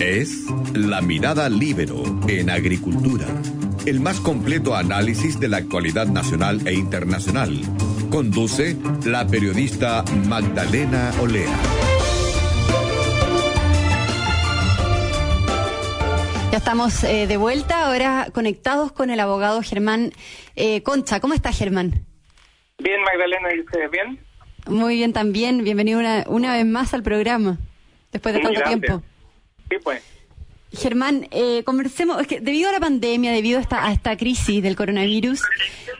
Es La Mirada Libero en Agricultura, el más completo análisis de la actualidad nacional e internacional. Conduce la periodista Magdalena Olea. Ya estamos eh, de vuelta, ahora conectados con el abogado Germán eh, Concha. ¿Cómo está Germán? Bien, Magdalena, ¿y ustedes bien? Muy bien también, bienvenido una, una vez más al programa, después de tanto tiempo. Sí, pues. Germán, eh, conversemos, es que debido a la pandemia, debido a esta, a esta crisis del coronavirus,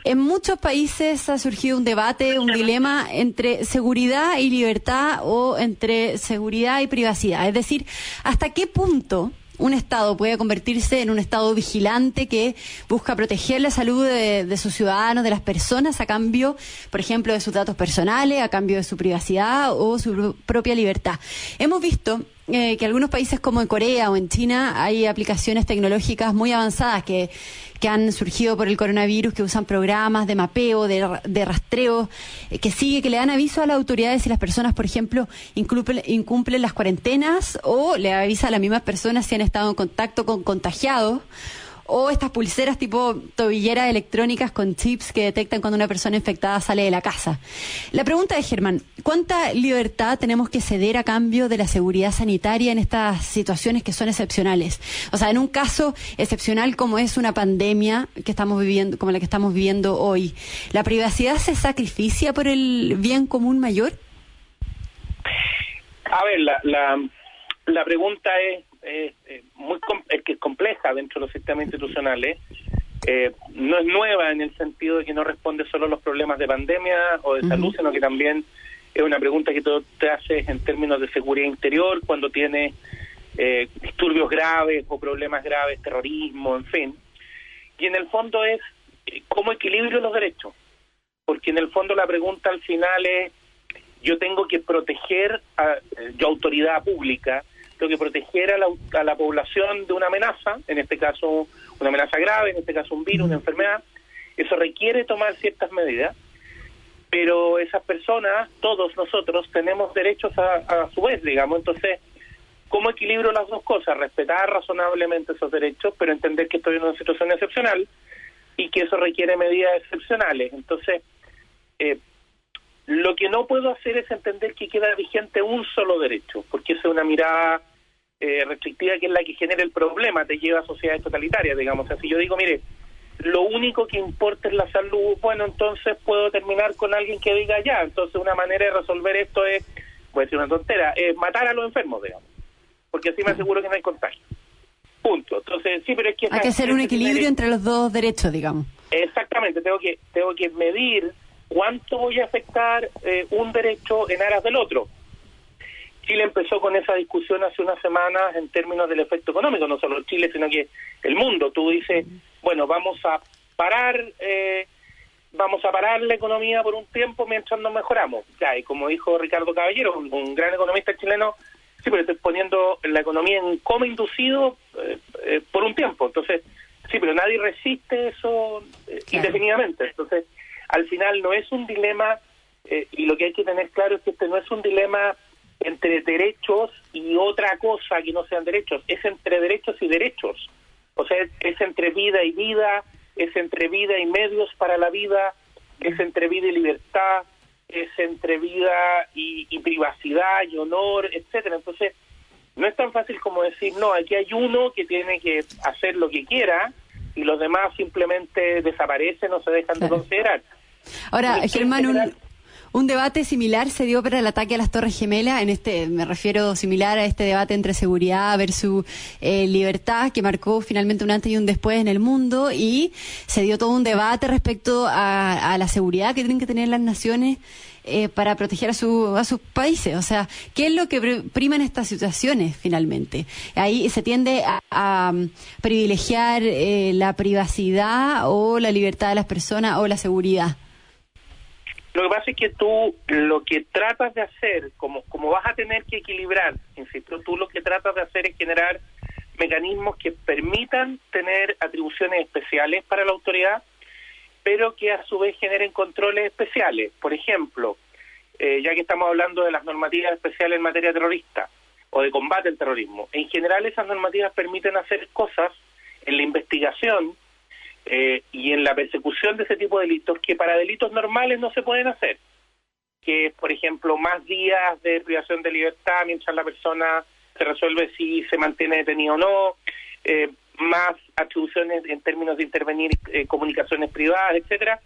en muchos países ha surgido un debate, un dilema entre seguridad y libertad o entre seguridad y privacidad. Es decir, ¿hasta qué punto un Estado puede convertirse en un Estado vigilante que busca proteger la salud de, sus ciudadanos, de las personas, a cambio, por ejemplo, de sus datos personales, a cambio de su privacidad o su propia libertad. Hemos visto eh, que algunos países como en Corea o en China hay aplicaciones tecnológicas muy avanzadas que, que han surgido por el coronavirus, que usan programas de mapeo, de, rastreo, eh, que sigue, que le dan aviso a las autoridades si las personas, por ejemplo, incumplen, incumplen las cuarentenas o le avisa a las mismas personas si han estado en contacto con contagiados o estas pulseras tipo tobilleras electrónicas con chips que detectan cuando una persona infectada sale de la casa. La pregunta es, Germán, ¿cuánta libertad tenemos que ceder a cambio de la seguridad sanitaria en estas situaciones que son excepcionales? O sea, en un caso excepcional como es una pandemia que estamos viviendo, como la que estamos viviendo hoy, ¿la privacidad se sacrifica por el bien común mayor? A ver, la, la, pregunta es es muy es que es compleja dentro de los sistemas institucionales. Eh, no es nueva en el sentido de que no responde solo a los problemas de pandemia o de salud, sino que también es una pregunta que tú te haces en términos de seguridad interior cuando tienes eh, disturbios graves o problemas graves, terrorismo, en fin. Y en el fondo es eh, cómo equilibrio los derechos. Porque en el fondo la pregunta al final es, yo tengo que proteger, a, yo autoridad pública, que proteger a la, a la población de una amenaza, en este caso una amenaza grave, en este caso un virus, una enfermedad. Eso requiere tomar ciertas medidas, pero esas personas, todos nosotros, tenemos derechos a, a su vez, digamos. Entonces, ¿cómo equilibro las dos cosas? Respetar razonablemente esos derechos, pero entender que estoy en una situación excepcional y que eso requiere medidas excepcionales. Entonces, eh, lo que no puedo hacer es entender que queda vigente un solo derecho, porque esa es una mirada eh, restrictiva que es la que genera el problema, te lleva a sociedades totalitarias, digamos. así yo digo, mire, lo único que importa es la salud, bueno, entonces puedo terminar con alguien que diga ya. Entonces, una manera de resolver esto es, puede ser una tontera, es matar a los enfermos, digamos. Porque así me aseguro que no hay contagio. Punto. Entonces, sí, pero es que... Hay que hacer un equilibrio entre los dos derechos, digamos. Exactamente, tengo que, tengo que medir cuánto voy a afectar eh, un derecho en aras del otro. Chile empezó con esa discusión hace unas semanas en términos del efecto económico, no solo Chile, sino que el mundo. Tú dices, bueno, vamos a parar, eh, vamos a parar la economía por un tiempo mientras nos mejoramos. Ya, y como dijo Ricardo Caballero, un, gran economista chileno, sí, pero estoy poniendo la economía en coma inducido eh, eh, por un tiempo. Entonces, sí, pero nadie resiste eso indefinidamente. Entonces, al final no es un dilema, y lo que hay que tener claro es que este no es un dilema entre derechos y otra cosa que no sean derechos, es entre derechos y derechos. O sea, es, entre vida y vida, es entre vida y medios para la vida, es entre vida y libertad, es entre vida y, privacidad y honor, etcétera. Entonces, no es tan fácil como decir, no, aquí hay uno que tiene que hacer lo que quiera y los demás simplemente desaparecen o se dejan de considerar. Ahora, Germán, un, un debate similar se dio para el ataque a las Torres Gemelas, en este me refiero similar a este debate entre seguridad versus eh, libertad, que marcó finalmente un antes y un después en el mundo, y se dio todo un debate respecto a, la seguridad que tienen que tener las naciones eh, para proteger a, su, a sus países. O sea, ¿qué es lo que prima en estas situaciones finalmente? Ahí se tiende a, privilegiar eh, la privacidad o la libertad de las personas o la seguridad. Lo que pasa es que tú lo que tratas de hacer, como, como vas a tener que equilibrar, insisto, tú lo que tratas de hacer es generar mecanismos que permitan tener atribuciones especiales para la autoridad, pero que a su vez generen controles especiales. Por ejemplo, eh, ya que estamos hablando de las normativas especiales en materia terrorista, o de combate al terrorismo. En general esas normativas permiten hacer cosas en la investigación eh, y en la persecución de ese tipo de delitos que para delitos normales no se pueden hacer. Que, por ejemplo, más días de privación de libertad mientras la persona se resuelve si se mantiene detenido o no, eh, más atribuciones en términos de intervenir eh, comunicaciones privadas, etcétera.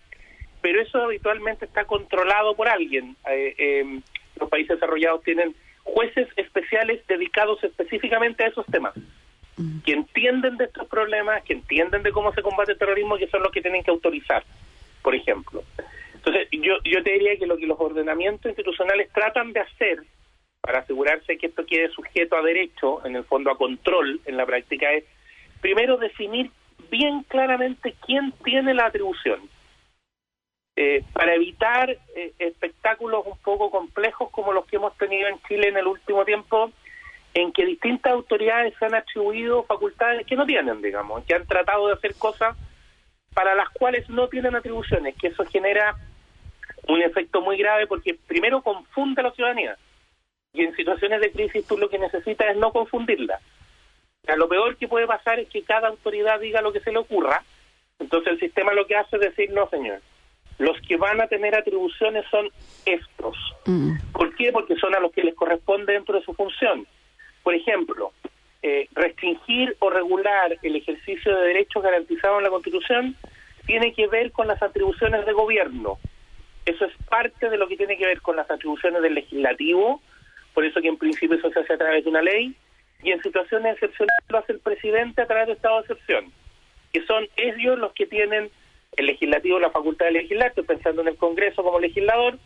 Pero eso habitualmente está controlado por alguien. Em, los países desarrollados tienen jueces especiales dedicados específicamente a esos temas que entienden de estos problemas, que entienden de cómo se combate el terrorismo, que son los que tienen que autorizar, por ejemplo. Entonces, yo, yo te diría que lo que los ordenamientos institucionales tratan de hacer para asegurarse que esto quede sujeto a derecho, en el fondo a control en la práctica, es primero definir bien claramente quién tiene la atribución. Eh, para evitar eh, espectáculos un poco complejos como los que hemos tenido en Chile en el último tiempo, en que distintas autoridades se han atribuido facultades que no tienen, digamos, que han tratado de hacer cosas para las cuales no tienen atribuciones, que eso genera un efecto muy grave porque primero confunde a la ciudadanía y en situaciones de crisis tú lo que necesitas es no confundirla. O sea, lo peor que puede pasar es que cada autoridad diga lo que se le ocurra, entonces el sistema lo que hace es decir, no señor, los que van a tener atribuciones son estos. Mm. ¿Por qué? Porque son a los que les corresponde dentro de su función. Por ejemplo, eh, restringir o regular el ejercicio de derechos garantizados en la Constitución tiene que ver con las atribuciones de gobierno. Eso es parte de lo que tiene que ver con las atribuciones del legislativo, por eso que en principio eso se hace a través de una ley, y en situaciones excepcionales lo hace el presidente a través de estado de excepción, que son ellos los que tienen el legislativo la facultad de legislar, estoy pensando en el Congreso como legislador,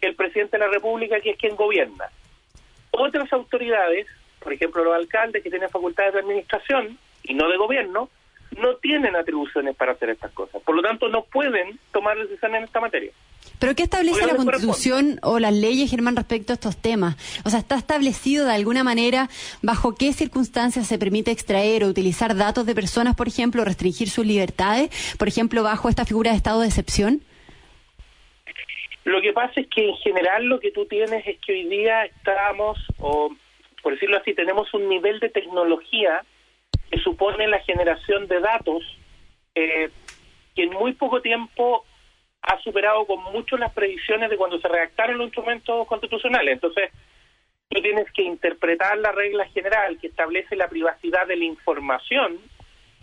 el presidente de la República que es quien gobierna. Otras autoridades por ejemplo, los alcaldes que tienen facultades de administración y no de gobierno, no tienen atribuciones para hacer estas cosas. Por lo tanto, no pueden tomar decisiones en esta materia. ¿Pero qué establece la Constitución o las leyes, Germán, respecto a estos temas? O sea, ¿está establecido de alguna manera bajo qué circunstancias se permite extraer o utilizar datos de personas, por ejemplo, restringir sus libertades, por ejemplo, bajo esta figura de estado de excepción? Lo que pasa es que en general lo que tú tienes es que hoy día estamos, o por decirlo así, tenemos un nivel de tecnología que supone la generación de datos eh, que en muy poco tiempo ha superado con mucho las previsiones de cuando se redactaron los instrumentos constitucionales. Entonces, tú tienes que interpretar la regla general que establece la privacidad de la información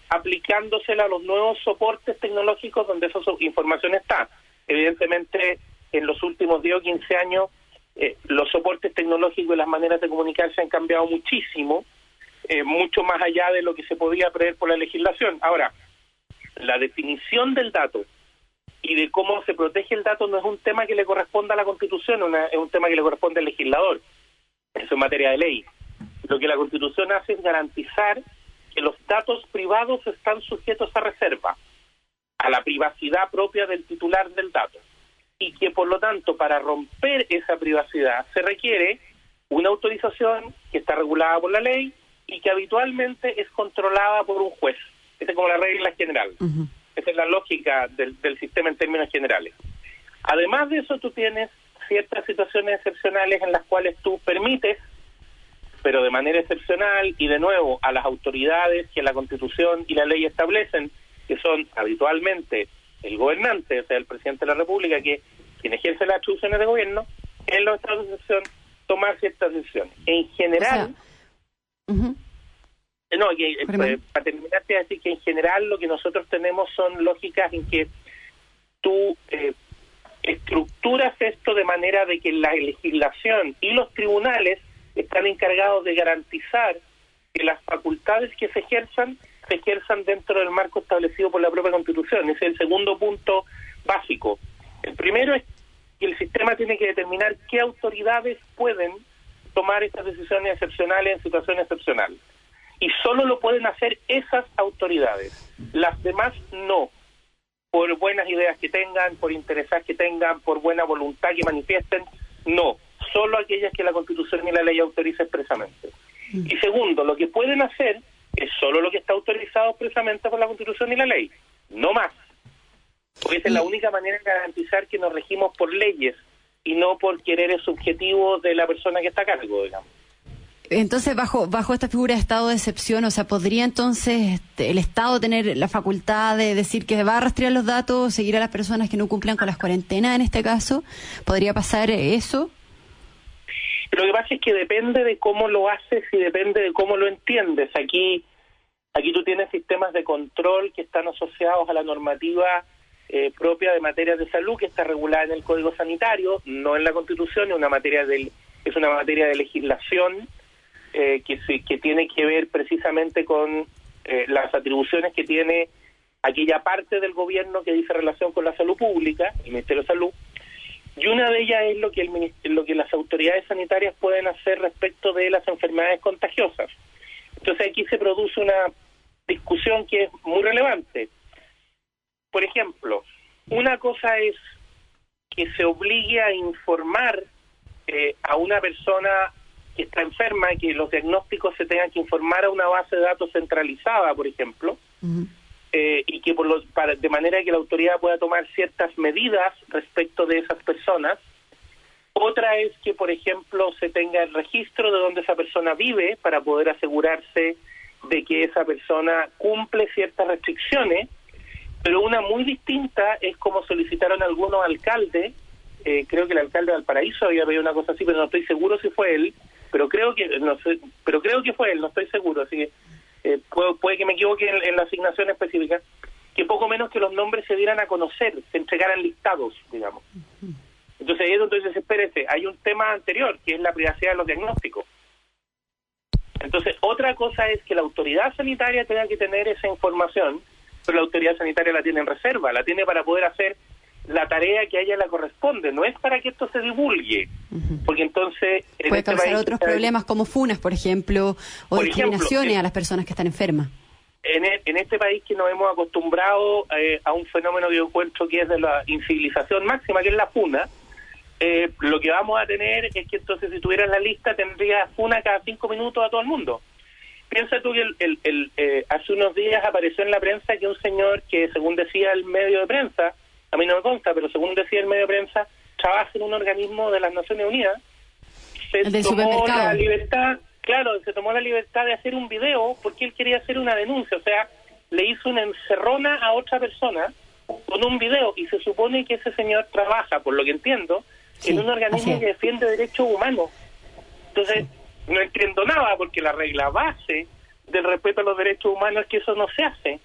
aplicándosela a los nuevos soportes tecnológicos donde esa información está. Evidentemente, en los últimos 10 o 15 años eh, los soportes tecnológicos y las maneras de comunicarse han cambiado muchísimo, eh, mucho más allá de lo que se podía prever por la legislación. Ahora, la definición del dato y de cómo se protege el dato no es un tema que le corresponda a la Constitución, es un tema que le corresponde al legislador. Eso es materia de ley. Lo que la Constitución hace es garantizar que los datos privados están sujetos a reserva, a la privacidad propia del titular del dato y que por lo tanto para romper esa privacidad se requiere una autorización que está regulada por la ley y que habitualmente es controlada por un juez. Esa es como la regla general. Esa es la lógica del, sistema en términos generales. Además de eso, tú tienes ciertas situaciones excepcionales en las cuales tú permites, pero de manera excepcional y de nuevo a las autoridades que la Constitución y la ley establecen, que son habitualmente el gobernante, o sea, el presidente de la República, que quien ejerce las atribuciones de gobierno, en los estados de excepción, tomar ciertas decisiones. En general, no, que, eh, para terminar, te decir que en general lo que nosotros tenemos son lógicas en que tú eh, estructuras esto de manera de que la legislación y los tribunales están encargados de garantizar que las facultades que se ejerzan se ejerzan dentro del marco establecido por la propia Constitución. Ese es el segundo punto básico. El primero es que el sistema tiene que determinar qué autoridades pueden tomar estas decisiones excepcionales en situaciones excepcionales. Y solo lo pueden hacer esas autoridades. Las demás no. Por buenas ideas que tengan, por intereses que tengan, por buena voluntad que manifiesten, no. Solo aquellas que la Constitución y la ley autoriza expresamente. Mm. Y segundo, lo que pueden hacer es solo lo que está autorizado expresamente por la Constitución y la ley, no más. Porque esa es la única manera de garantizar que nos regimos por leyes y no por quereres subjetivos de la persona que está a cargo, digamos. entonces, bajo, bajo esta figura de estado de excepción, o sea, ¿podría entonces este, el Estado tener la facultad de decir que va a rastrear los datos, seguir a las personas que no cumplan con las cuarentenas en este caso? ¿Podría pasar eso? Lo que pasa es que depende de cómo lo haces y depende de cómo lo entiendes. Aquí, aquí tú tienes sistemas de control que están asociados a la normativa eh, propia de materia de salud que está regulada en el Código Sanitario, no en la Constitución, es una materia de, es una materia de legislación eh, que, que tiene que ver precisamente con eh, las atribuciones que tiene aquella parte del gobierno que dice relación con la salud pública, el Ministerio de Salud, y una de ellas es lo que, el, lo que las autoridades sanitarias pueden hacer respecto de las enfermedades contagiosas. Entonces aquí se produce una discusión que es muy relevante. Por ejemplo, una cosa es que se obligue a informar eh, a una persona que está enferma que los diagnósticos se tengan que informar a una base de datos centralizada, por ejemplo, eh, y que por los, para, de manera que la autoridad pueda tomar ciertas medidas respecto de esas personas. Otra es que, por ejemplo, se tenga el registro de donde esa persona vive para poder asegurarse de que esa persona cumple ciertas restricciones, pero una muy distinta es como solicitaron algunos alcaldes, eh, creo que el alcalde de Valparaíso había pedido una cosa así, pero no estoy seguro si fue él, pero creo que no sé, pero creo que fue él, no estoy seguro, así que eh, puede, que me equivoque en, la asignación específica, que poco menos que los nombres se dieran a conocer, se entregaran listados, digamos. Entonces ahí es donde dice, espérese, hay un tema anterior, que es la privacidad de los diagnósticos. Entonces, otra cosa es que la autoridad sanitaria tenga que tener esa información, pero la autoridad sanitaria la tiene en reserva, la tiene para poder hacer la tarea que a ella le corresponde, no es para que esto se divulgue, porque entonces... Puede este causar otros problemas como funas, por ejemplo, o discriminaciones a las personas que están enfermas. En, e, en este país que nos hemos acostumbrado eh, a un fenómeno que yo encuentro que es de la incivilización máxima, que es la funa, eh, lo que vamos a tener es que entonces si tuvieras la lista tendrías funa cada cinco minutos a todo el mundo. Piensa tú que el, el, eh, hace unos días apareció en la prensa que un señor que, según decía el medio de prensa, a mí no me consta, pero según decía el medio de prensa, trabaja en un organismo de las Naciones Unidas. Se tomó la libertad, claro, se tomó la libertad de hacer un video porque él quería hacer una denuncia, o sea, le hizo una encerrona a otra persona con un video y se supone que ese señor trabaja, por lo que entiendo, en un organismo que defiende derechos humanos. Entonces, no entiendo nada porque la regla base del respeto a los derechos humanos es que eso no se hace.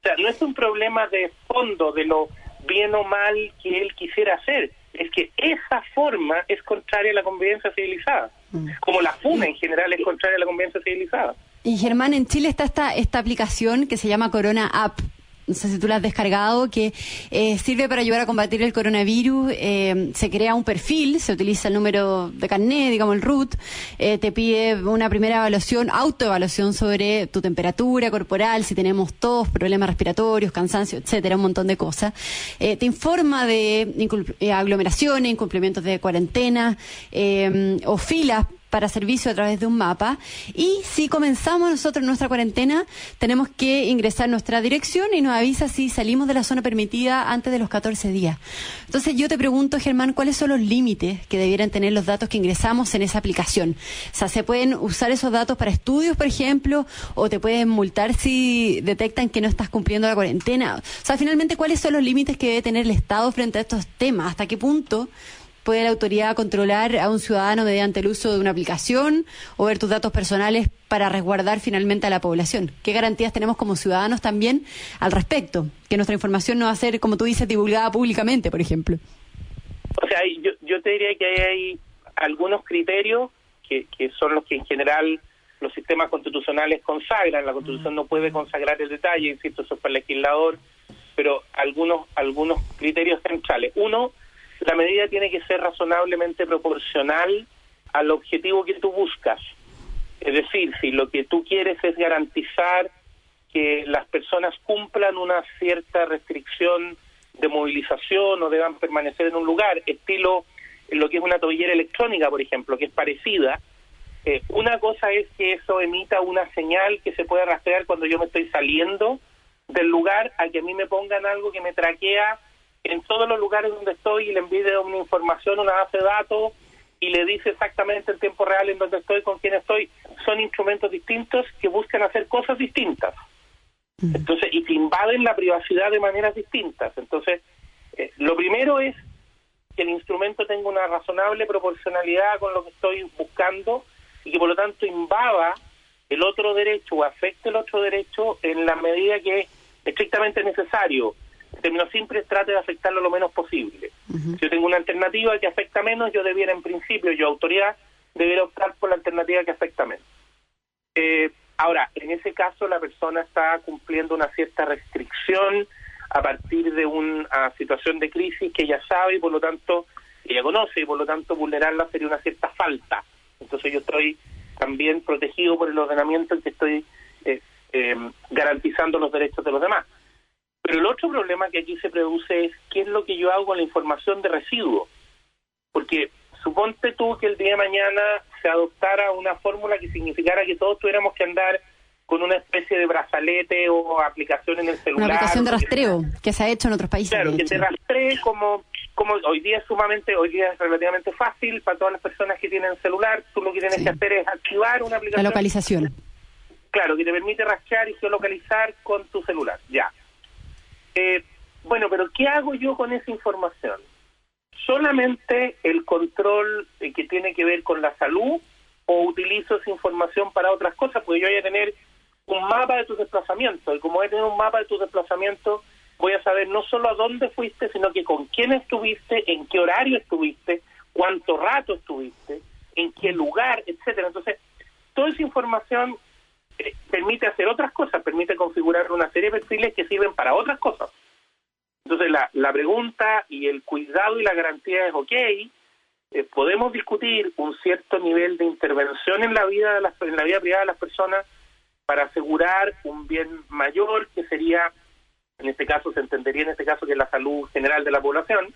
O sea, no es un problema de fondo de lo bien o mal que él quisiera hacer. Es que esa forma es contraria a la convivencia civilizada. Mm. Como la FUNA en general es contraria a la convivencia civilizada. Y Germán, en Chile está esta, esta aplicación que se llama Corona App no sé si tú la has descargado, que eh, sirve para ayudar a combatir el coronavirus. Eh, se crea un perfil, se utiliza el número de carnet, digamos el root, eh, te pide una primera evaluación, autoevaluación sobre tu temperatura corporal, si tenemos tos, problemas respiratorios, cansancio, etcétera, un montón de cosas. te informa de aglomeraciones, incumplimientos de cuarentena o filas para servicio a través de un mapa. Y si comenzamos nosotros nuestra cuarentena, tenemos que ingresar nuestra dirección y nos avisa si salimos de la zona permitida antes de los 14 días. Entonces yo te pregunto, Germán, ¿cuáles son los límites que debieran tener los datos que ingresamos en esa aplicación? O sea, ¿se pueden usar esos datos para estudios, por ejemplo? ¿O te pueden multar si detectan que no estás cumpliendo la cuarentena? O sea, finalmente, ¿cuáles son los límites que debe tener el Estado frente a estos temas? ¿Hasta qué punto puede la autoridad controlar a un ciudadano mediante el uso de una aplicación o ver tus datos personales para resguardar finalmente a la población? ¿Qué garantías tenemos como ciudadanos también al respecto? Que nuestra información no va a ser, como tú dices, divulgada públicamente, por ejemplo. O sea, yo, yo te diría que hay algunos criterios que, que son los que en general los sistemas constitucionales consagran. La Constitución no puede consagrar el detalle, insisto, eso es para el legislador, pero algunos, algunos criterios centrales. Uno, la medida tiene que ser razonablemente proporcional al objetivo que tú buscas. Es decir, si lo que tú quieres es garantizar que las personas cumplan una cierta restricción de movilización o deban permanecer en un lugar, estilo lo que es una tobillera electrónica, por ejemplo, que es parecida, eh, una cosa es que eso emita una señal que se puede rastrear cuando yo me estoy saliendo del lugar, a que a mí me pongan algo que me traquea en todos los lugares donde estoy y le envíe una información, una base de datos y le dice exactamente el tiempo real en donde estoy, con quién estoy, son instrumentos distintos que buscan hacer cosas distintas. Mm. Entonces, y que invaden la privacidad de maneras distintas. Entonces, eh, lo primero es que el instrumento tenga una razonable proporcionalidad con lo que estoy buscando y que por lo tanto invada el otro derecho o afecte el otro derecho en la medida que es estrictamente necesario. Términos simples, trate de afectarlo lo menos posible. Si yo tengo una alternativa que afecta menos, yo debiera, en principio, yo, autoridad, debiera optar por la alternativa que afecta menos. Eh, ahora, en ese caso, la persona está cumpliendo una cierta restricción a partir de una situación de crisis que ella sabe y por lo tanto ella conoce y por lo tanto vulnerarla sería una cierta falta. Entonces yo estoy también protegido por el ordenamiento en que estoy eh, eh, garantizando los derechos de los demás. Pero el otro problema que aquí se produce es qué es lo que yo hago con la información de residuo. Porque suponte tú que el día de mañana se adoptara una fórmula que significara que todos tuviéramos que andar con una especie de brazalete o aplicación en el celular. Una aplicación de rastreo que se ha hecho en otros países. Claro, que te rastree como, como hoy día es sumamente, hoy día es relativamente fácil para todas las personas que tienen celular. Tú lo que tienes que hacer es activar una aplicación. La localización. Claro, que te permite rastrear y geolocalizar con tu celular. Ya. Eh, bueno, pero ¿qué hago yo con esa información? Solamente el control eh, que tiene que ver con la salud o utilizo esa información para otras cosas, porque yo voy a tener un mapa de tus desplazamientos. Y como voy a tener un mapa de tus desplazamientos, voy a saber no solo a dónde fuiste, sino que con quién estuviste, en qué horario estuviste, cuánto rato estuviste, en qué lugar, etcétera. Entonces, toda esa información eh, permite hacer otras cosas, permite configurar una serie de perfiles que sirven para otras cosas. Entonces, la, la pregunta y el cuidado y la garantía es, ok, eh, podemos discutir un cierto nivel de intervención en la vida de las, en la vida privada de las personas para asegurar un bien mayor que sería, en este caso se entendería en este caso que es la salud general de la población,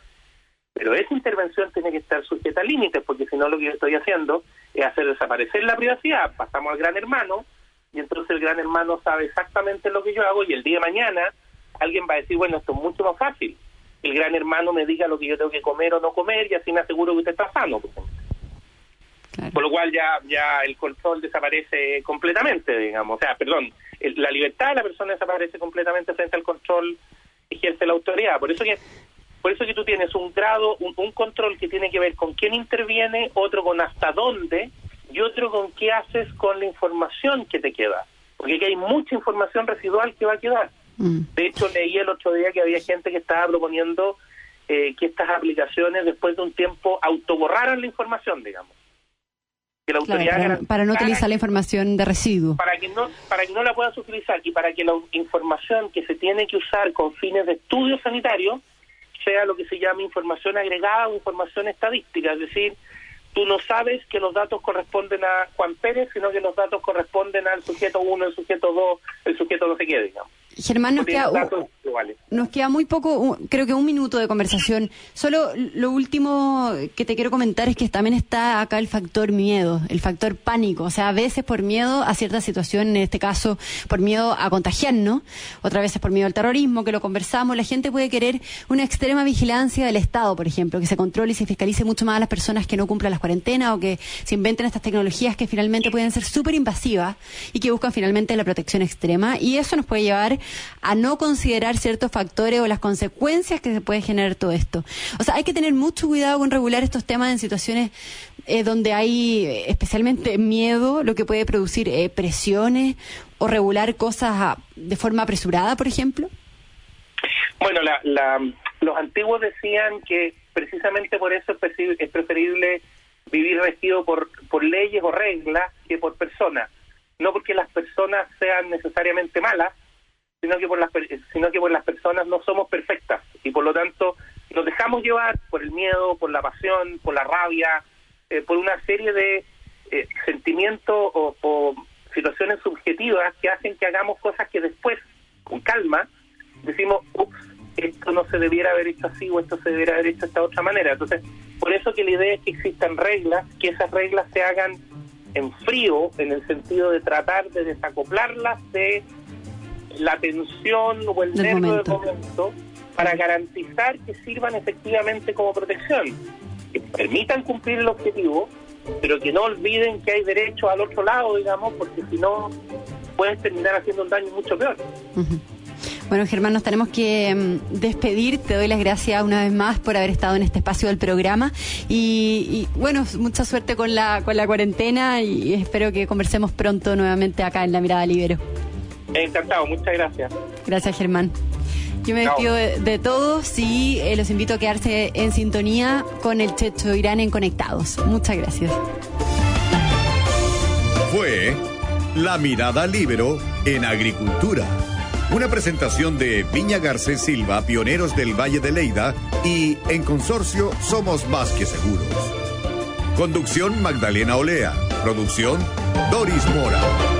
pero esa intervención tiene que estar sujeta a límites, porque si no lo que yo estoy haciendo es hacer desaparecer la privacidad, pasamos al gran hermano, y entonces el gran hermano sabe exactamente lo que yo hago, y el día de mañana alguien va a decir, bueno, esto es mucho más fácil, el gran hermano me diga lo que yo tengo que comer o no comer, y así me aseguro que usted está sano, por ejemplo. Por lo cual ya, ya el control desaparece completamente, digamos. O sea, perdón, la libertad de la persona desaparece completamente frente al control que ejerce la autoridad. Por eso que por eso que tú tienes un grado, un, control que tiene que ver con quién interviene, otro con hasta dónde y otro con qué haces con la información que te queda. Porque aquí hay mucha información residual que va a quedar. Mm. De hecho, leí el otro día que había gente que estaba proponiendo eh, que estas aplicaciones después de un tiempo autoborraran la información, digamos la autoridad para, no utilizar la información de residuo para que no para que no la puedas utilizar y para que la información que se tiene que usar con fines de estudio sanitario sea lo que se llama información agregada o información estadística es decir tú no sabes que los datos corresponden a Juan Pérez sino que los datos corresponden al sujeto 1 el sujeto 2 el sujeto no sé qué digamos Germán, nos queda, nos queda muy poco, creo que un minuto de conversación. Solo lo último que te quiero comentar es que también está acá el factor miedo, el factor pánico. O sea, a veces por miedo a cierta situación, en este caso por miedo a contagiarnos, otras veces por miedo al terrorismo, que lo conversamos, la gente puede querer una extrema vigilancia del Estado, por ejemplo, que se controle y se fiscalice mucho más a las personas que no cumplan las cuarentenas o que se inventen estas tecnologías que finalmente pueden ser súper invasivas y que buscan finalmente la protección extrema. Y eso nos puede llevar a no considerar ciertos factores o las consecuencias que se puede generar todo esto. O sea, hay que tener mucho cuidado con regular estos temas en situaciones eh, donde hay eh, especialmente miedo, lo que puede producir eh, presiones o regular cosas de forma apresurada, por ejemplo. Bueno, los antiguos decían que precisamente por eso es preferible vivir regido por, por leyes o reglas que por personas. No porque las personas sean necesariamente malas, sino que por las sino que por las personas no somos perfectas y por lo tanto nos dejamos llevar por el miedo, por la pasión, por la rabia, eh, por una serie de eh, sentimientos o, situaciones subjetivas que hacen que hagamos cosas que después, con calma, decimos, ups, esto no se debiera haber hecho así o esto se debiera haber hecho de esta otra manera. Entonces, por eso que la idea es que existan reglas, que esas reglas se hagan en frío, en el sentido de tratar de desacoplarlas de la atención o el nervio del momento para garantizar que sirvan efectivamente como protección. que permitan cumplir el objetivo, pero que no olviden que hay derechos al otro lado, digamos, porque si no pueden terminar haciendo un daño mucho peor. Bueno, Germán, nos tenemos que mm, despedir. Te doy las gracias una vez más por haber estado en este espacio del programa. Y, bueno, mucha suerte con la, con la cuarentena y espero que conversemos pronto nuevamente acá en La Mirada Libero. Encantado, muchas gracias. Gracias, Germán. Yo me despido de, todos y eh, los invito a quedarse en sintonía con el Checho Irán en Conectados. Muchas gracias. Fue La Mirada Libero en Agricultura una presentación de Viña Garcés Silva, pioneros del Valle de Leida, y en consorcio Somos Más que Seguros. Conducción Magdalena Olea. Producción Doris Mora.